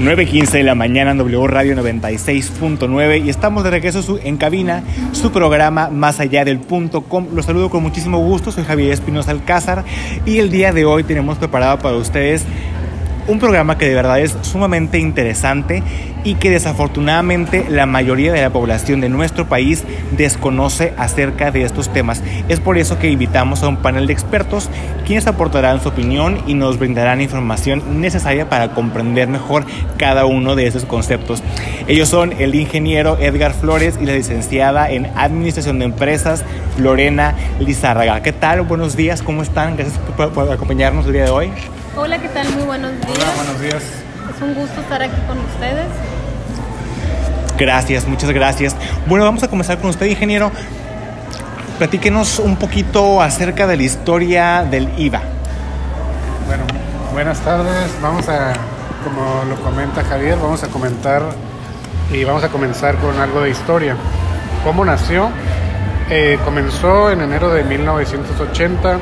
9.15 de la mañana en W Radio 96.9 y estamos de regreso en cabina, su programa Más Allá del Punto Com. Los saludo con muchísimo gusto, soy Javier Espinosa Alcázar y el día de hoy tenemos preparado para ustedes un programa que de verdad es sumamente interesante y que desafortunadamente la mayoría de la población de nuestro país desconoce acerca de estos temas. Es por eso que invitamos a un panel de expertos quienes aportarán su opinión y nos brindarán información necesaria para comprender mejor cada uno de esos conceptos. Ellos son el ingeniero Edgar Flores y la licenciada en Administración de Empresas Lorena Lizárraga. ¿Qué tal? Buenos días, ¿cómo están? Gracias por, acompañarnos el día de hoy. Hola, ¿qué tal? Muy buenos días. Hola, buenos días. Es un gusto estar aquí con ustedes. Gracias, muchas gracias. Bueno, vamos a comenzar con usted, ingeniero. Platíquenos un poquito acerca de la historia del IVA. Bueno, buenas tardes. Vamos a, como lo comenta Javier, vamos a comentar y vamos a comenzar con algo de historia. ¿Cómo nació? Eh, comenzó en enero de 1980,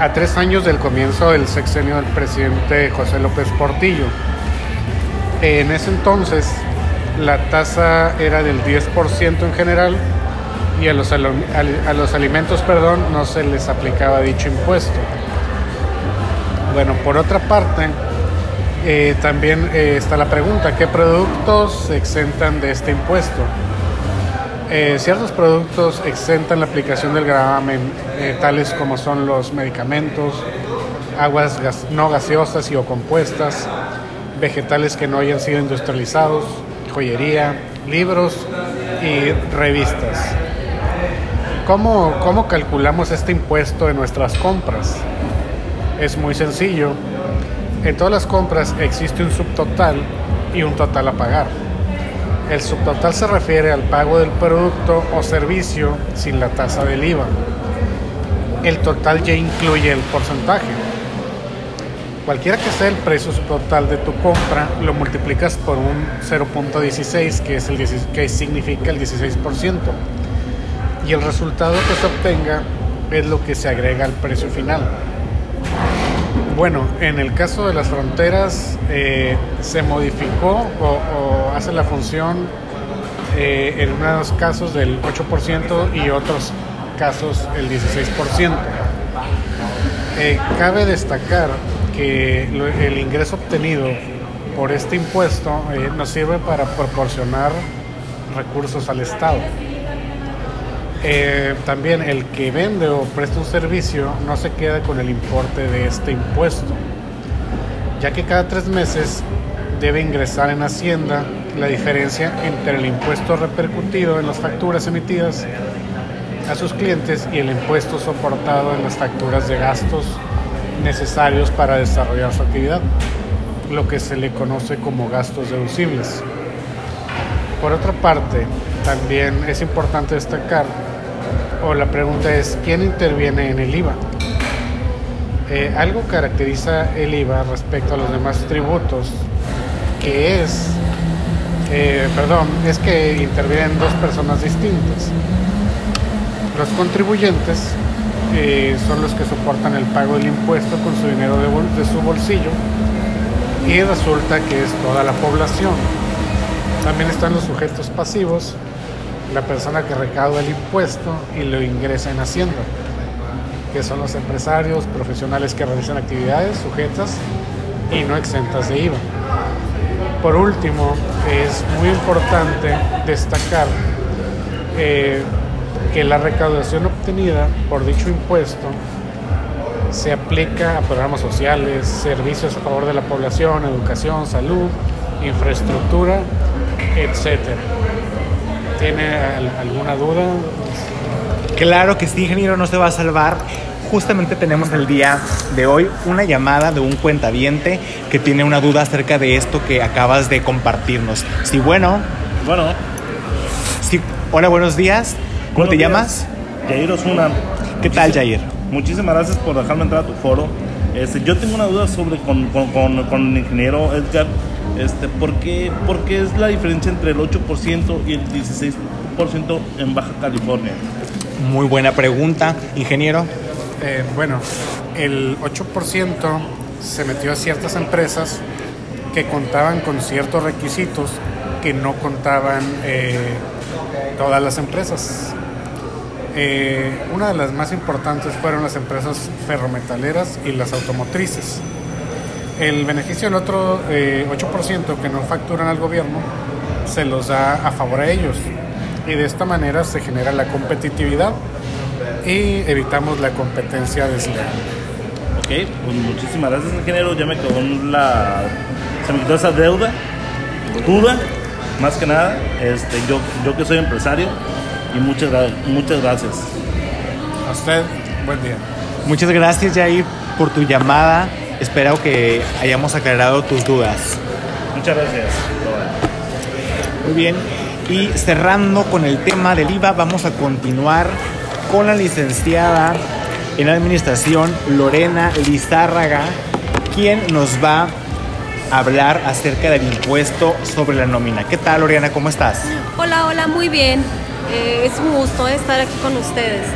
a tres años del comienzo del sexenio del presidente José López Portillo. En ese entonces, la tasa era del 10% en general y a los, a los alimentos perdón, no se les aplicaba dicho impuesto. Bueno, por otra parte, eh, también eh, está la pregunta, ¿qué productos se exentan de este impuesto? Eh, ciertos productos exentan la aplicación del gravamen, tales como son los medicamentos, aguas no gaseosas y o compuestas, vegetales que no hayan sido industrializados, joyería, libros y revistas. ¿Cómo, ¿Cómo calculamos este impuesto en nuestras compras? Es muy sencillo. En todas las compras existe un subtotal y un total a pagar. El subtotal se refiere al pago del producto o servicio sin la tasa del IVA. El total ya incluye el porcentaje. Cualquiera que sea el precio total de tu compra, lo multiplicas por un 0.16, que, es el que significa el 16%. Y el resultado que se obtenga es lo que se agrega al precio final. Bueno, en el caso de las fronteras eh, se modificó o, hace la función eh, en unos casos del 8% y otros casos el 16%. Eh, cabe destacar que el ingreso obtenido por este impuesto nos sirve para proporcionar recursos al Estado. Eh, también el que vende o presta un servicio no se queda con el importe de este impuesto, ya que cada tres meses debe ingresar en Hacienda la diferencia entre el impuesto repercutido en las facturas emitidas a sus clientes y el impuesto soportado en las facturas de gastos necesarios para desarrollar su actividad, lo que se le conoce como gastos deducibles. Por otra parte, también es importante destacar, o la pregunta es, ¿quién interviene en el IVA? Eh, algo caracteriza el IVA respecto a los demás tributos, que es, eh, perdón, es que intervienen dos personas distintas. Los contribuyentes son los que soportan el pago del impuesto con su dinero de, su bolsillo y resulta que es toda la población. También están los sujetos pasivos, la persona que recauda el impuesto y lo ingresa en Hacienda, que son los empresarios, profesionales que realizan actividades sujetas y no exentas de IVA. Por último, es muy importante destacar eh, que la recaudación obtenida por dicho impuesto se aplica a programas sociales, servicios a favor de la población, educación, salud, infraestructura, etc. ¿Tiene alguna duda? Claro que sí, ingeniero, no se va a salvar. Justamente tenemos el día de hoy una llamada de un cuentaviente que tiene una duda acerca de esto que acabas de compartirnos. Sí, bueno. Bueno. Sí, hola, buenos días. ¿Cómo te llamas? Jair Osuna. ¿Qué tal, Jair? Muchísimas gracias por dejarme entrar a tu foro. Este, yo tengo una duda sobre con, con, con, el ingeniero Edgar. Este, ¿por, qué, ¿Por qué es la diferencia entre el 8% y el 16% en Baja California? Muy buena pregunta, ingeniero. Eh, bueno, el 8% se metió a ciertas empresas que contaban con ciertos requisitos que no contaban eh, todas las empresas. Eh, una de las más importantes fueron las empresas ferrometaleras y las automotrices. El beneficio del otro eh, 8% que no facturan al gobierno se los da a favor a ellos. Y de esta manera se genera la competitividad y evitamos la competencia desleal. Ok, pues muchísimas gracias, ingeniero. Ya me quedó la. Se me quitó esa deuda, duda, más que nada. Este, yo, yo que soy empresario, y muchas, muchas gracias. A usted, buen día. Muchas gracias, Jair, por tu llamada. Espero que hayamos aclarado tus dudas. Muchas gracias. Muy bien. Y cerrando con el tema del IVA, vamos a continuar con la licenciada en administración Lorena Lizárraga, quien nos va a hablar acerca del impuesto sobre la nómina. ¿Qué tal, Lorena? ¿Cómo estás? Hola, hola, muy bien. Eh, es un gusto estar aquí con ustedes.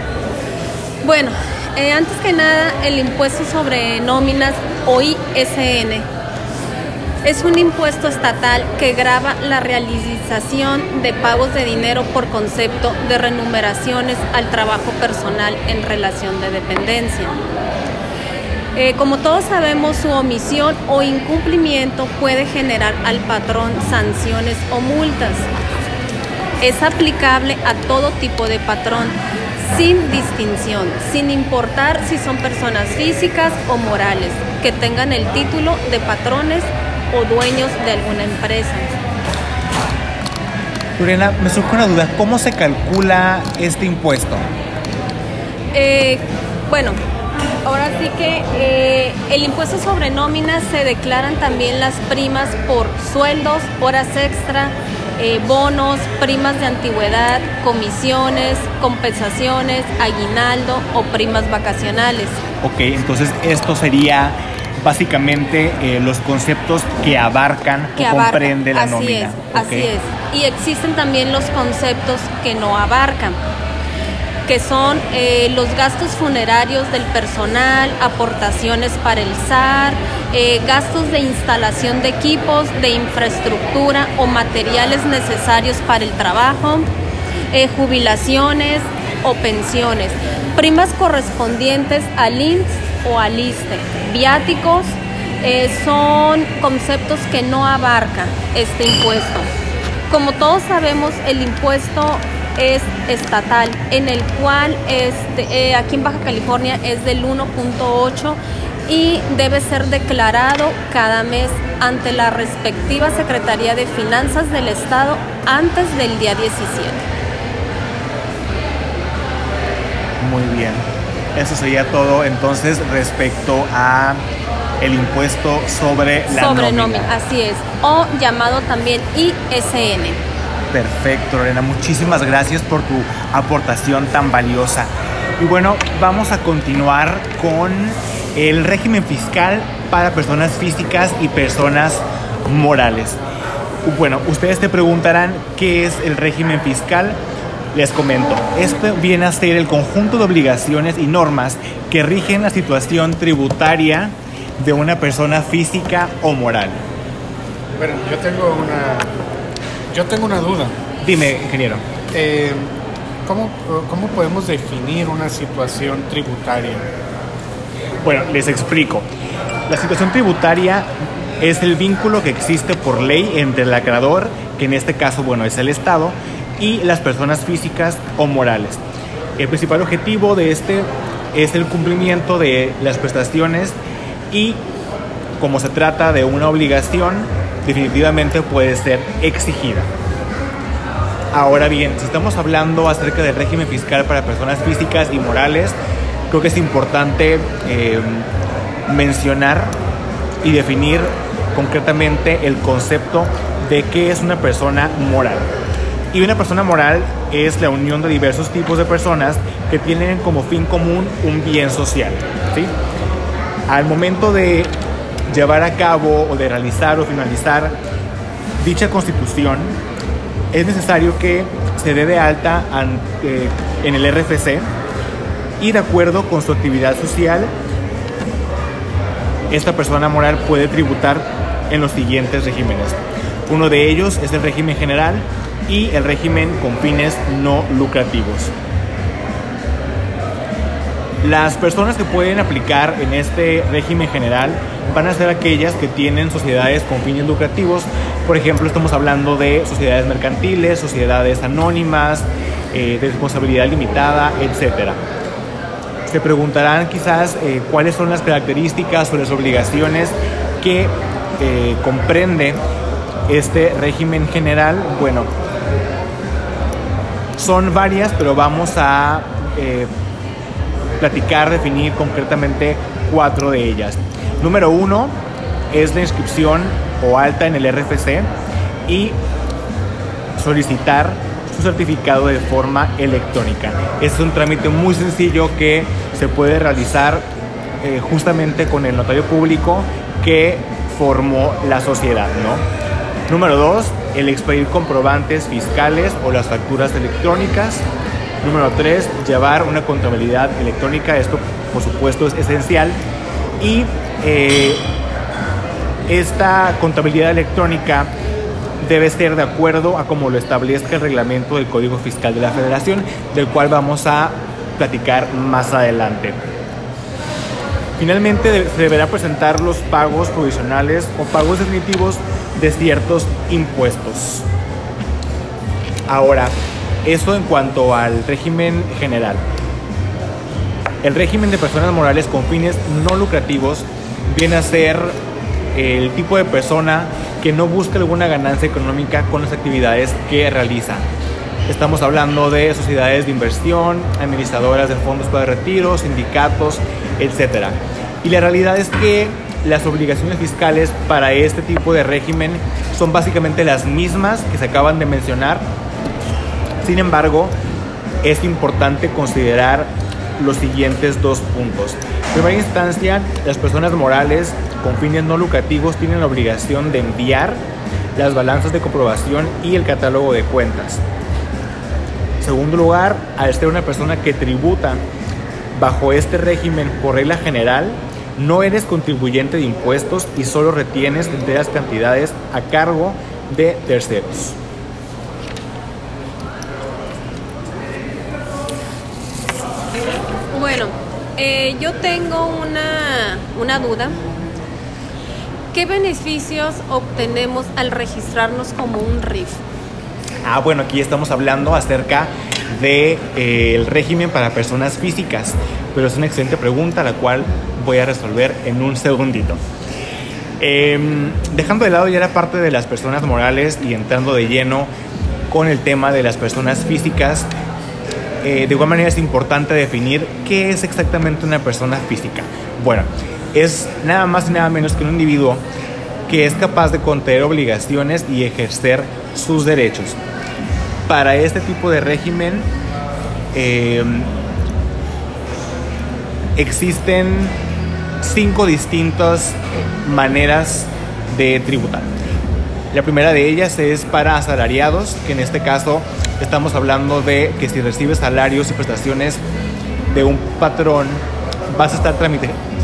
Bueno, eh, antes que nada, el impuesto sobre nóminas o ISN es un impuesto estatal que grava la realización de pagos de dinero por concepto de remuneraciones al trabajo personal en relación de dependencia. Eh, como todos sabemos, su omisión o incumplimiento puede generar al patrón sanciones o multas. Es aplicable a todo tipo de patrón, sin distinción, sin importar si son personas físicas o morales, que tengan el título de patrones o dueños de alguna empresa. Lorena, me surge una duda. ¿Cómo se calcula este impuesto? Eh, bueno, ahora sí que eh, el impuesto sobre nóminas se declaran también las primas por sueldos, horas extra, eh, bonos, primas de antigüedad, comisiones, compensaciones, aguinaldo o primas vacacionales. Ok, entonces esto sería básicamente eh, los conceptos que abarcan que o comprende la así nómina. es, así es. Y existen también los conceptos que no abarcan, que son eh, los gastos funerarios del personal, aportaciones para el SAR, eh, gastos de instalación de equipos, de infraestructura o materiales necesarios para el trabajo, eh, jubilaciones o pensiones, primas correspondientes al INSS o al ISTE, viáticos, son conceptos que no abarca este impuesto. Como todos sabemos, el impuesto es estatal, en el cual este, eh, aquí en Baja California es del 1.8 y debe ser declarado cada mes ante la respectiva Secretaría de Finanzas del Estado antes del día 17. Muy bien. Eso sería todo entonces respecto a el impuesto sobre la sobre nómina. nómina, así es, o llamado también ISN. Perfecto, Lorena. Muchísimas gracias por tu aportación tan valiosa. Y bueno, vamos a continuar con el régimen fiscal para personas físicas y personas morales. Bueno, ustedes te preguntarán qué es el régimen fiscal. Les comento, esto viene a ser el conjunto de obligaciones y normas que rigen la situación tributaria de una persona física o moral. Bueno, yo tengo una, yo tengo una duda. Dime, ingeniero. Eh, ¿cómo, ¿Cómo podemos definir una situación tributaria? Bueno, les explico. La situación tributaria es el vínculo que existe por ley entre el acreedor, que en este caso, bueno, es el Estado, y las personas físicas o morales. El principal objetivo de este es el cumplimiento de las prestaciones y como se trata de una obligación, definitivamente puede ser exigida. Ahora bien, si estamos hablando acerca del régimen fiscal para personas físicas y morales, creo que es importante eh, mencionar y definir concretamente el concepto de qué es una persona moral. Y una persona moral es la unión de diversos tipos de personas que tienen como fin común un bien social. Al momento de llevar a cabo o de realizar o finalizar dicha constitución, es necesario que se dé de alta ante- en el RFC y de acuerdo con su actividad social, esta persona moral puede tributar en los siguientes regímenes. Uno de ellos es el régimen general y el régimen con fines no lucrativos. Las personas que pueden aplicar en este régimen general van a ser aquellas que tienen sociedades con fines lucrativos. Por ejemplo, estamos hablando de sociedades mercantiles, sociedades anónimas, eh, de responsabilidad limitada, etc. Se preguntarán quizás eh, cuáles son las características o las obligaciones que eh, comprende este régimen general. Bueno, son varias, pero vamos a platicar, definir concretamente cuatro de ellas. Número uno es la inscripción o alta en el RFC y solicitar su certificado de forma electrónica. Es un trámite muy sencillo que se puede realizar eh, justamente con el notario público que formó la sociedad, ¿no? Número dos, el expedir comprobantes fiscales o las facturas electrónicas. Número tres, llevar una contabilidad electrónica. Esto, por supuesto, es esencial. Y eh, esta contabilidad electrónica debe ser de acuerdo a como lo establezca el reglamento del Código Fiscal de la Federación, del cual vamos a platicar más adelante. Finalmente se deberá presentar los pagos provisionales o pagos definitivos de ciertos impuestos. Ahora, eso en cuanto al régimen general. El régimen de personas morales con fines no lucrativos viene a ser el tipo de persona que no busca alguna ganancia económica con las actividades que realiza. Estamos hablando de sociedades de inversión, administradoras de fondos para retiro, sindicatos, etc. Y la realidad es que las obligaciones fiscales para este tipo de régimen son básicamente las mismas que se acaban de mencionar. Sin embargo, es importante considerar los siguientes dos puntos. Primera instancia, las personas morales con fines no lucrativos tienen la obligación de enviar las balanzas de comprobación y el catálogo de cuentas. En segundo lugar, al ser una persona que tributa bajo este régimen por regla general, no eres contribuyente de impuestos y solo retienes enteras cantidades a cargo de terceros. Bueno, eh, yo tengo una, una duda. ¿Qué beneficios obtenemos al registrarnos como un RIF? Ah, bueno, aquí estamos hablando acerca del de, eh, régimen para personas físicas, pero es una excelente pregunta la cual voy a resolver en un segundito. Em, dejando de lado ya la parte de las personas morales y entrando de lleno con el tema de las personas físicas, eh, de igual manera es importante definir qué es exactamente una persona física. Bueno, es nada más y nada menos que un individuo que es capaz de contener obligaciones y ejercer sus derechos. Para este tipo de régimen eh, existen cinco distintas maneras de tributar. La primera de ellas es para asalariados, que en este caso estamos hablando de que si recibes salarios y prestaciones de un patrón, vas a estar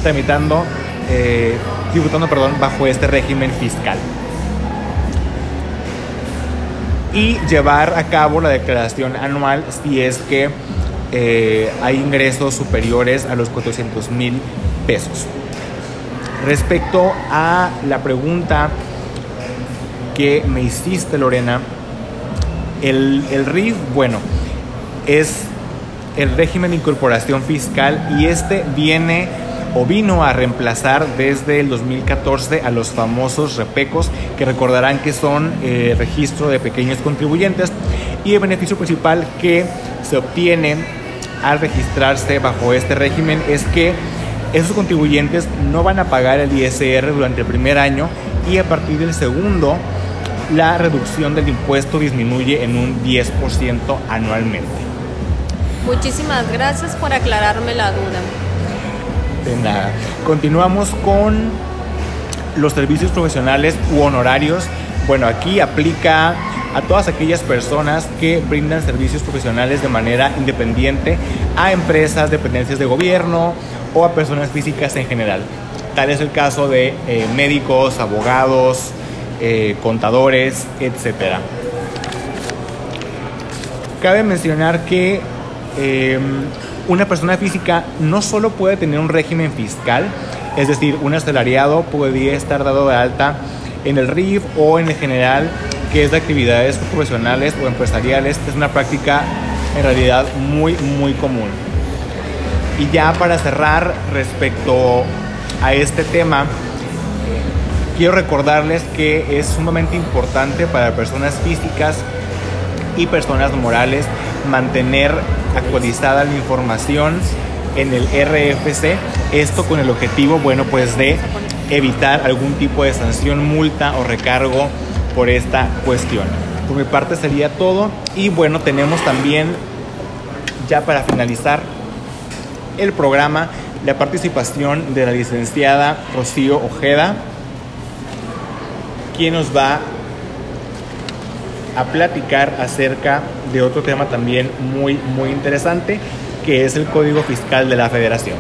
tramitando, eh, tributando perdón, bajo este régimen fiscal. Y llevar a cabo la declaración anual si es que eh, hay ingresos superiores a los 400 mil pesos. Respecto a la pregunta que me hiciste, Lorena, el, el RIF, bueno, es el régimen de incorporación fiscal y este viene o vino a reemplazar desde el 2014 a los famosos repecos, que recordarán que son eh, registro de pequeños contribuyentes y el beneficio principal que se obtiene al registrarse bajo este régimen es que esos contribuyentes no van a pagar el ISR durante el primer año y a partir del segundo la reducción del impuesto disminuye en un 10% anualmente. Muchísimas gracias por aclararme la duda. De nada. Continuamos con los servicios profesionales u honorarios. Bueno, aquí aplica a todas aquellas personas que brindan servicios profesionales de manera independiente a empresas, dependencias de gobierno o a personas físicas en general. Tal es el caso de eh, médicos, abogados, eh, contadores, etc. Cabe mencionar que eh, una persona física no solo puede tener un régimen fiscal, es decir, un asalariado podría estar dado de alta en el RIF o en el general, que es de actividades profesionales o empresariales. Es una práctica en realidad muy, muy común. Y ya para cerrar respecto a este tema, quiero recordarles que es sumamente importante para personas físicas y personas morales mantener actualizada la información en el RFC, esto con el objetivo, bueno, pues de evitar algún tipo de sanción, multa o recargo por esta cuestión. Por mi parte sería todo y bueno, tenemos también ya para finalizar el programa la participación de la licenciada Rocío Ojeda, quien nos va a platicar acerca de otro tema también muy, muy interesante, que es el Código Fiscal de la Federación.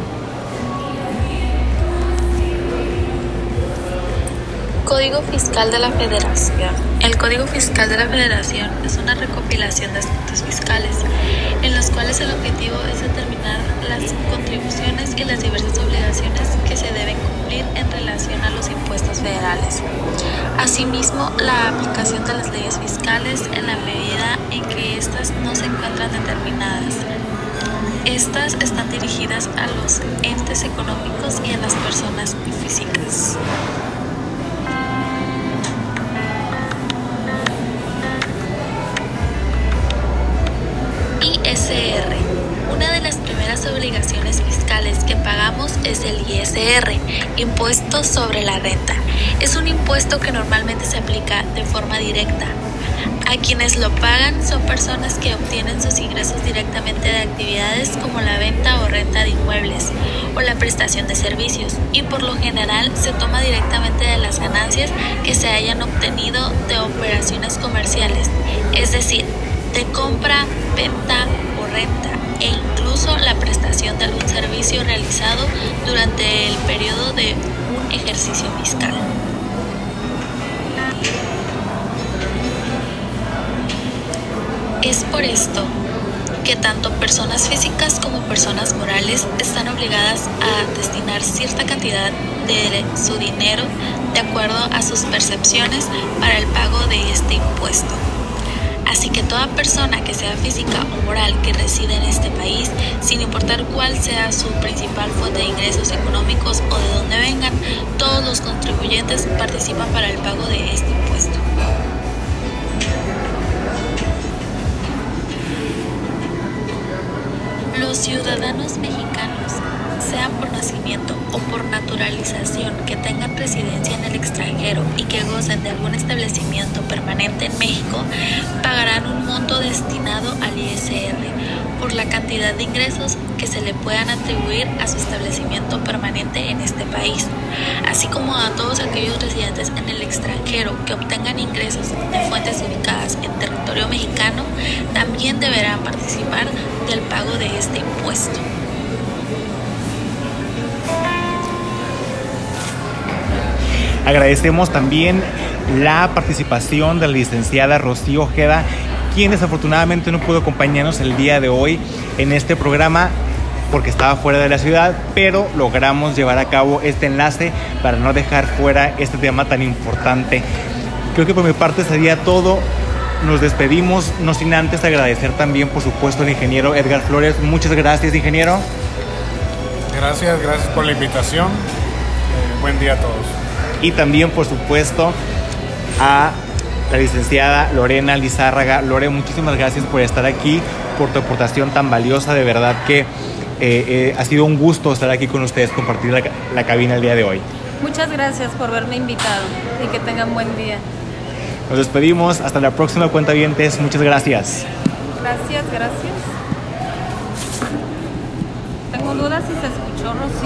Código Fiscal de la Federación. El Código Fiscal de la Federación es una recopilación de aspectos fiscales, en los cuales el objetivo es determinar las contribuciones y las diversas obligaciones que se deben cumplir en relación a los impuestos federales. Asimismo, la aplicación de las leyes fiscales en la medida en que éstas no se encuentran determinadas. Estas están dirigidas a los entes económicos y a las personas físicas. El ISR, impuesto sobre la renta. Es un impuesto que normalmente se aplica de forma directa. A quienes lo pagan son personas que obtienen sus ingresos directamente de actividades como la venta o renta de inmuebles o la prestación de servicios y por lo general se toma directamente de las ganancias que se hayan obtenido de operaciones comerciales, es decir, de compra, venta o renta e incluso la prestación de algún servicio realizado durante el periodo de un ejercicio fiscal. Es por esto que tanto personas físicas como personas morales están obligadas a destinar cierta cantidad de su dinero de acuerdo a sus percepciones para el pago de este impuesto. Así que toda persona que sea física o moral que reside en este país, sin importar cuál sea su principal fuente de ingresos económicos o de dónde vengan, todos los contribuyentes participan para el pago de este impuesto. Los ciudadanos mexicanos, sean por nacimiento o por naturalización, que tengan residencia en el extranjero y que gocen de algún establecimiento permanente en México, pagarán un monto destinado al ISR por la cantidad de ingresos que se le puedan atribuir a su establecimiento permanente en este país, así como a todos aquellos residentes en el extranjero que obtengan ingresos de fuentes ubicadas en territorio mexicano, también deberán participar del pago de este impuesto. Agradecemos también la participación de la licenciada Rocío Ojeda, quien desafortunadamente no pudo acompañarnos el día de hoy en este programa porque estaba fuera de la ciudad, pero logramos llevar a cabo este enlace para no dejar fuera este tema tan importante. Creo que por mi parte sería todo. Nos despedimos, no sin antes agradecer también, por supuesto, al ingeniero Edgar Flores. Muchas gracias, ingeniero. Gracias, gracias por la invitación. Eh, buen día a todos. Y también, por supuesto, a la licenciada Lorena Lizárraga. Lore, muchísimas gracias por estar aquí, por tu aportación tan valiosa. De verdad que eh, eh, ha sido un gusto estar aquí con ustedes, compartir la, la cabina el día de hoy. Muchas gracias por haberme invitado y que tengan buen día. Nos despedimos. Hasta la próxima cuenta vientes. Muchas gracias. Gracias, gracias. Tengo dudas si se escuchó, Rocío.